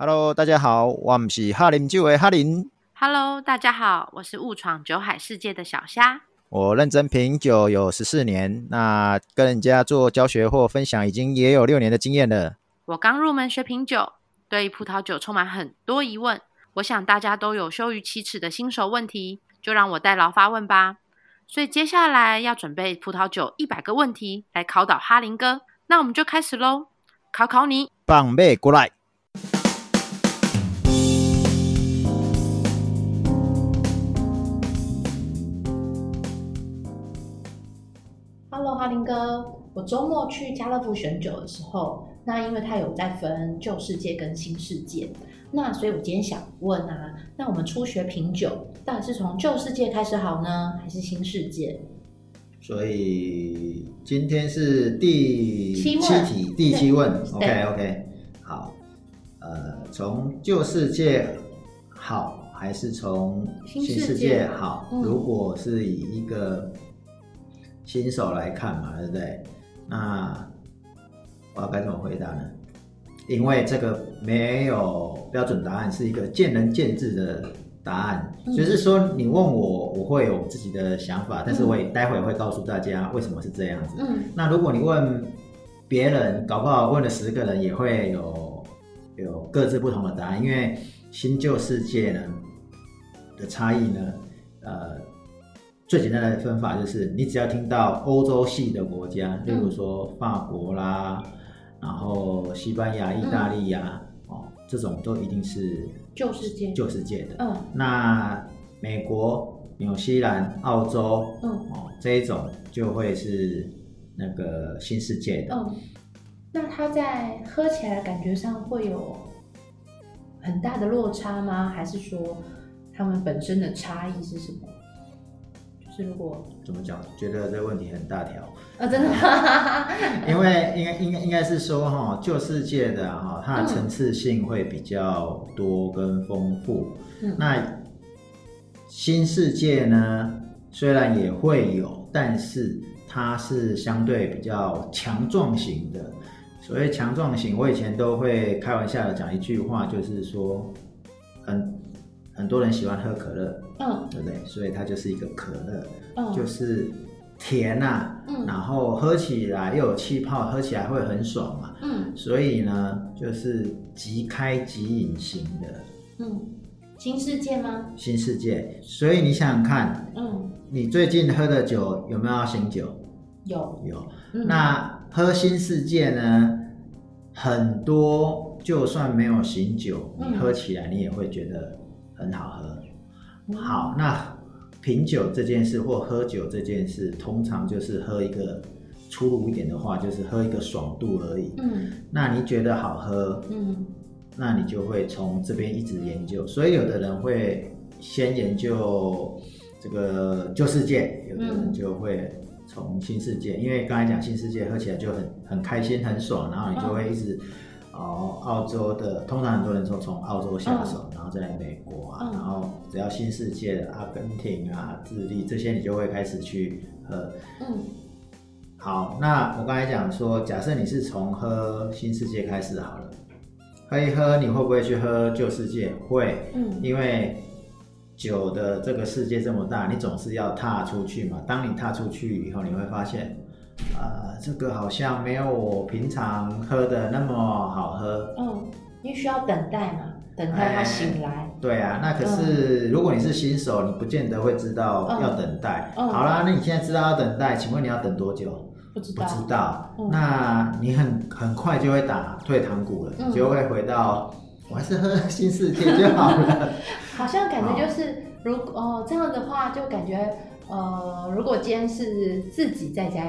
Hello，大家好，我们是哈林酒的哈林。Hello，大家好，我是误闯酒海世界的小虾。我认真品酒有十四年，那跟人家做教学或分享已经也有六年的经验了。我刚入门学品酒，对葡萄酒充满很多疑问。我想大家都有羞于启齿的新手问题，就让我代劳发问吧。所以接下来要准备葡萄酒一百个问题来考倒哈林哥，那我们就开始喽，考考你，棒妹过来。哥，我周末去家乐福选酒的时候，那因为他有在分旧世界跟新世界。那所以，我今天想问啊，那我们初学品酒，到底是从旧世界开始好呢，还是新世界？所以今天是第七题，七第七问。OK OK，好，呃，从旧世界好，还是从新世界好？嗯、如果是以一个新手来看嘛，对不对？那我要该怎么回答呢？因为这个没有标准答案，是一个见仁见智的答案。嗯、就是说，你问我，我会有自己的想法，但是我也待会会告诉大家为什么是这样子。嗯，那如果你问别人，搞不好问了十个人也会有有各自不同的答案。因为新旧世界呢的差异呢，呃，最简单的分法就是，你只要听到欧洲系的国家，例如说法国啦。然后西班牙、意大利呀，嗯、哦，这种都一定是旧世界、旧世界的。嗯，那美国、纽西兰、澳洲，嗯，哦，这一种就会是那个新世界的。嗯，那它在喝起来感觉上会有很大的落差吗？还是说它们本身的差异是什么？如果怎么讲？觉得这个问题很大条啊、哦，真的吗？因为应该应该应该是说哈，旧世界的哈，它的层次性会比较多跟丰富。嗯、那新世界呢，虽然也会有，但是它是相对比较强壮型的。所谓强壮型，我以前都会开玩笑的讲一句话，就是说很。很多人喜欢喝可乐，嗯，对不对？所以它就是一个可乐，嗯，就是甜呐、啊，嗯，然后喝起来又有气泡，喝起来会很爽嘛，嗯，所以呢，就是即开即饮型的，嗯，新世界吗？新世界，所以你想想看，嗯，你最近喝的酒有没有要醒酒？有，有，嗯、那喝新世界呢，很多就算没有醒酒，你喝起来你也会觉得。很好喝，好，那品酒这件事或喝酒这件事，通常就是喝一个粗鲁一点的话，就是喝一个爽度而已。嗯，那你觉得好喝，嗯，那你就会从这边一直研究。所以有的人会先研究这个旧世界，有的人就会从新世界，因为刚才讲新世界喝起来就很很开心很爽，然后你就会一直。哦，澳洲的通常很多人说从澳洲下手，嗯、然后再来美国啊，嗯、然后只要新世界的阿根廷啊、智利这些，你就会开始去喝。嗯，好，那我刚才讲说，假设你是从喝新世界开始好了，喝一喝，你会不会去喝旧世界？会，嗯，因为酒的这个世界这么大，你总是要踏出去嘛。当你踏出去以后，你会发现。啊、呃，这个好像没有我平常喝的那么好喝。嗯，因为需要等待嘛，等待它醒来。哎、对啊，那可是、嗯、如果你是新手，你不见得会知道要等待。嗯、好啦，那你现在知道要等待，请问你要等多久？不知道。不知道。嗯、那你很很快就会打退堂鼓了，嗯、就会回到我还是喝新世界就好了。好像感觉就是，好如哦这样的话，就感觉。呃，如果今天是自己在家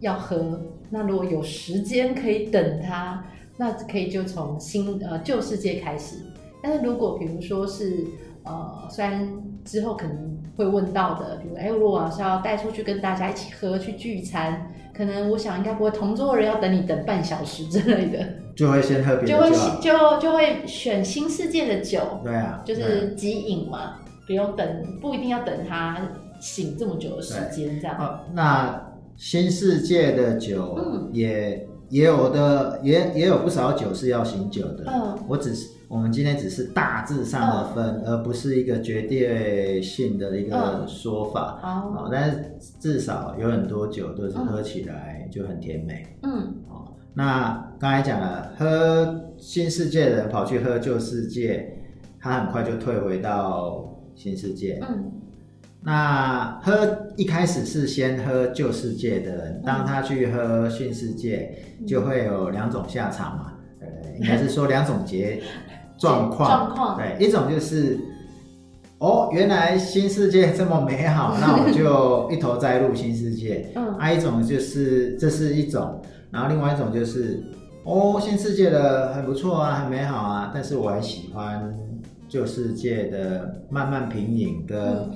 要喝，那如果有时间可以等它，那可以就从新呃旧世界开始。但是如果比如说是呃，虽然之后可能会问到的，比如哎，如果是要带出去跟大家一起喝去聚餐，可能我想应该不会同桌的人要等你等半小时之类的，就会先喝别的酒，就会就就会选新世界的酒，对啊，就是即饮嘛，不用等，不一定要等它。醒这么久的时间，这样。哦，那新世界的酒也，也、嗯、也有的，也也有不少酒是要醒酒的。嗯，我只是我们今天只是大致上的分，嗯、而不是一个绝对性的一个说法。哦、嗯，但是至少有很多酒都是喝起来就很甜美。嗯，哦，那刚才讲了，喝新世界的人跑去喝旧世界，他很快就退回到新世界。嗯，那喝一开始是先喝旧世界的人，当他去喝新世界，就会有两种下场嘛。呃，应该是说两种结。状况，状况，对，一种就是，哦，原来新世界这么美好，那我就一头栽入新世界。啊、一种就是，这是一种，然后另外一种就是，哦，新世界的很不错啊，很美好啊，但是我还喜欢旧世界的慢慢品饮，跟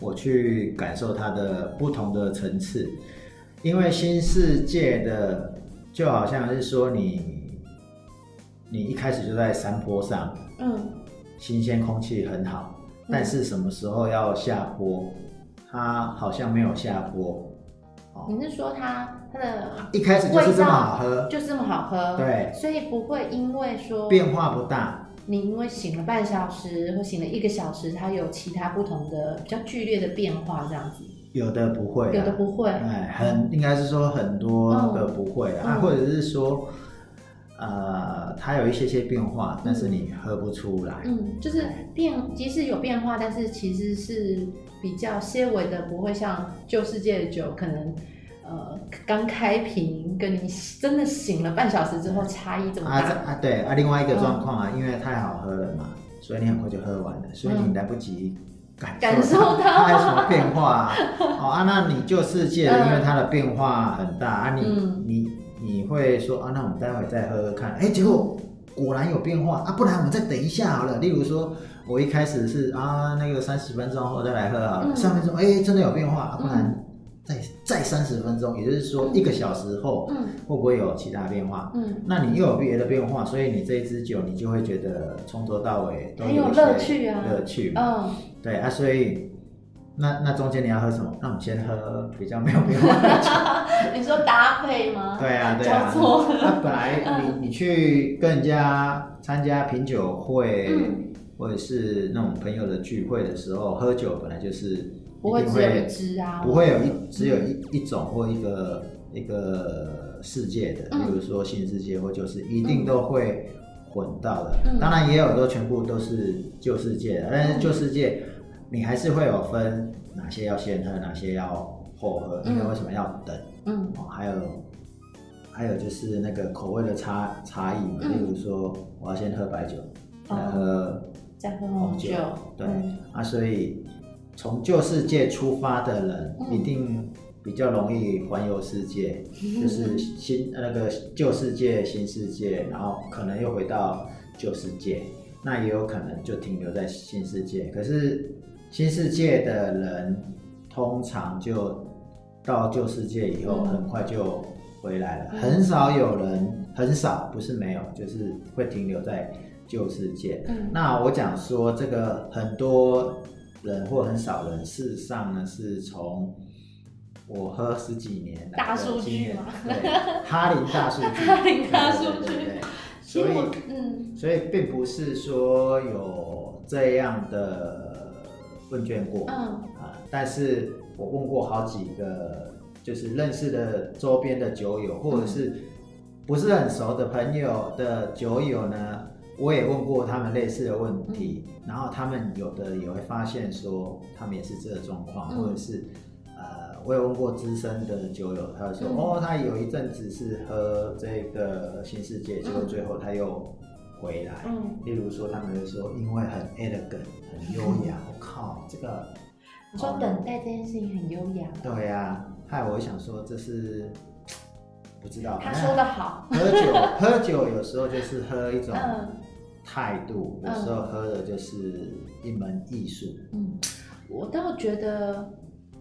我去感受它的不同的层次，因为新世界的就好像是说你。你一开始就在山坡上，嗯，新鲜空气很好，嗯，但是什么时候要下坡，它好像没有下坡。哦，你是说它它的一开始就是这么好喝，就是这么好喝，对，所以不会因为说变化不大，你因为醒了半小时或醒了一个小时，它有其他不同的比较剧烈的变化这样子。有的不会，有的不会，哎，很应该是说很多的不会啊，嗯，或者是说。呃，它有一些些变化，但是你喝不出来。嗯，就是变，即使有变化，但是其实是比较些微的，不会像旧世界的酒，可能呃刚开瓶跟你真的醒了半小时之后差异这么大。啊，啊对啊，另外一个状况啊，嗯，因为太好喝了嘛，所以你很快就喝完了，所以你来不及感受感受它有什么变化啊。哦啊，那你就世界的，因为它的变化很大啊，你，嗯，你。你你会说啊，那我们待会再喝喝看，哎，结果果然有变化啊，不然我们再等一下好了。例如说，我一开始是啊，那个三十分钟后再来喝好了，上面说哎，真的有变化，啊、不然再再三十分钟，也就是说一个小时后，嗯会不会有其他变化？嗯，那你又有别的变化，所以你这一支酒你就会觉得从头到尾都有乐趣啊，乐趣，嗯，对啊，所以。那那中间你要喝什么？那我们先喝比较没有变化的 你说搭配吗？对啊，对啊。那、啊、本来 你你去跟人家参加品酒会、嗯，或者是那种朋友的聚会的时候，喝酒本来就是不会只有一支啊，不会有一只有一一种或一个一个世界的，比、嗯、如说新世界或就是一定都会混到的。嗯、当然也有都全部都是旧世界的，但是旧世界。你还是会有分哪些要先喝，哪些要后喝，因为为什么要等？嗯，哦，还有还有就是那个口味的差差异嘛，嗯，例如说我要先喝白酒，再喝，哦，再喝红酒，对，嗯，啊，所以从旧世界出发的人，一定比较容易环游世界，嗯，就是新那个旧世界、新世界，然后可能又回到旧世界，那也有可能就停留在新世界，可是。新世界的人通常就到旧世界以后，很快就回来了。很少有人，很少不是没有，就是会停留在旧世界。那我讲说这个很多人或很少人，事实上呢是从我喝十几年大数据嘛，对，哈林大数据，哈林大数据，所以嗯，所以并不是说有这样的。问卷过，嗯。啊，但是我问过好几个，就是认识的周边的酒友，或者是不是很熟的朋友的酒友呢，我也问过他们类似的问题，然后他们有的也会发现说，他们也是这个状况，或者是呃，我也问过资深的酒友，他说哦，他有一阵子是喝这个新世界，结果最后他又。回来，嗯，例如说，他们就说，因为很 elegant，很优雅。我、嗯、靠，这个，你说等待这件事情很优雅。对呀、啊，害我想说，这是不知道。他说的好，喝酒，喝酒有时候就是喝一种态度、嗯，有时候喝的就是一门艺术。嗯，我倒觉得。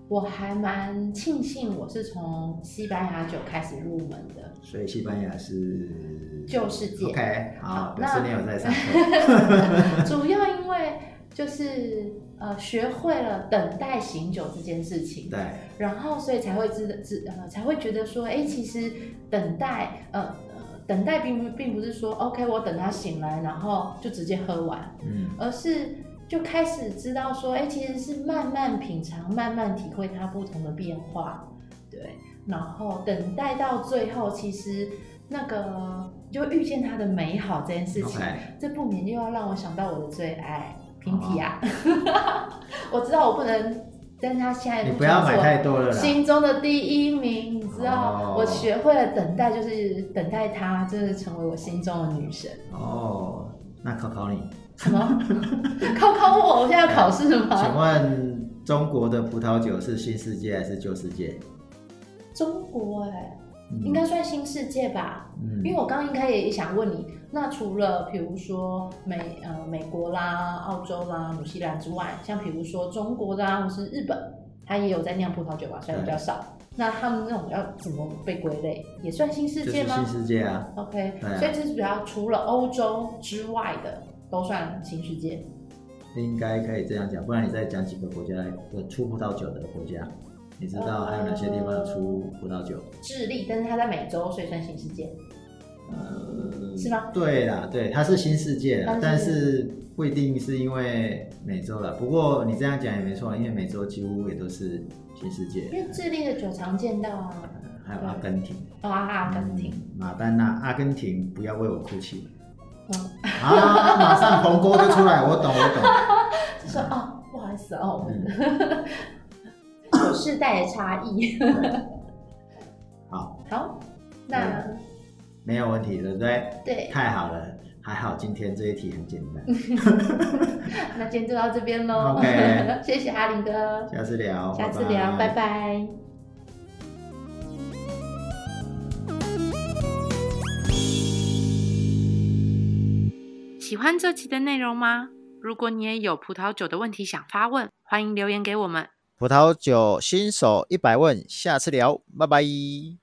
我还蛮庆幸我是从西班牙酒开始入门的，所以西班牙是旧世界。OK，好，那你有在上课。主要因为就是呃学会了等待醒酒这件事情，对，然后所以才会知知呃才会觉得说，哎、欸，其实等待呃呃等待并不并不是说 OK，我等他醒来，然后就直接喝完，嗯，而是就开始知道说，哎，其实是慢慢品尝，慢慢体会它不同的变化，对，然后等待到最后，其实那个就遇见它的美好这件事情，Okay. 这不免又要让我想到我的最爱平体啊，我知道我不能。但他现在你不要买太多了，心中的第一名，你知道，我学会了等待，就是等待他，就是成为我心中的女神。哦，那考考你，什么？考考我？我现在要考试吗？请问中国的葡萄酒是新世界还是旧世界？中国哎、欸。应该算新世界吧，嗯，因为我刚刚应该也想问你，那除了比如说美呃美国啦、澳洲啦、纽西兰之外，像比如说中国啦或是日本，它也有在酿葡萄酒吧，虽然比较少。那他们那种要怎么被归类？也算新世界吗？新世界啊。OK，所以这是主要除了欧洲之外的都算新世界。应该可以这样讲，不然你再讲几个国家的出葡萄酒的国家。你知道还有哪些地方出葡萄酒？智利，但是它在美洲，所以算新世界。呃，是吗？对啦，对，它是新世界，但是不一定是因为美洲了。不过你这样讲也没错，因为美洲几乎也都是新世界。因为智利的酒常见到啊，还有阿根廷。哦，阿根廷。马丹娜，阿根廷，不要为我哭泣。嗯。啊，马上红锅就出来，我懂，我懂。就说哦，不好意思哦，我们。有世代的差异。好，好，那没有问题，对不对？对，太好了，还好今天这一题很简单。那今天就到这边喽。OK，谢谢阿林哥，下次聊，下次聊，拜拜。拜拜。喜欢这期的内容吗？如果你也有葡萄酒的问题想发问，欢迎留言给我们。葡萄酒新手一百问，下次聊，拜拜。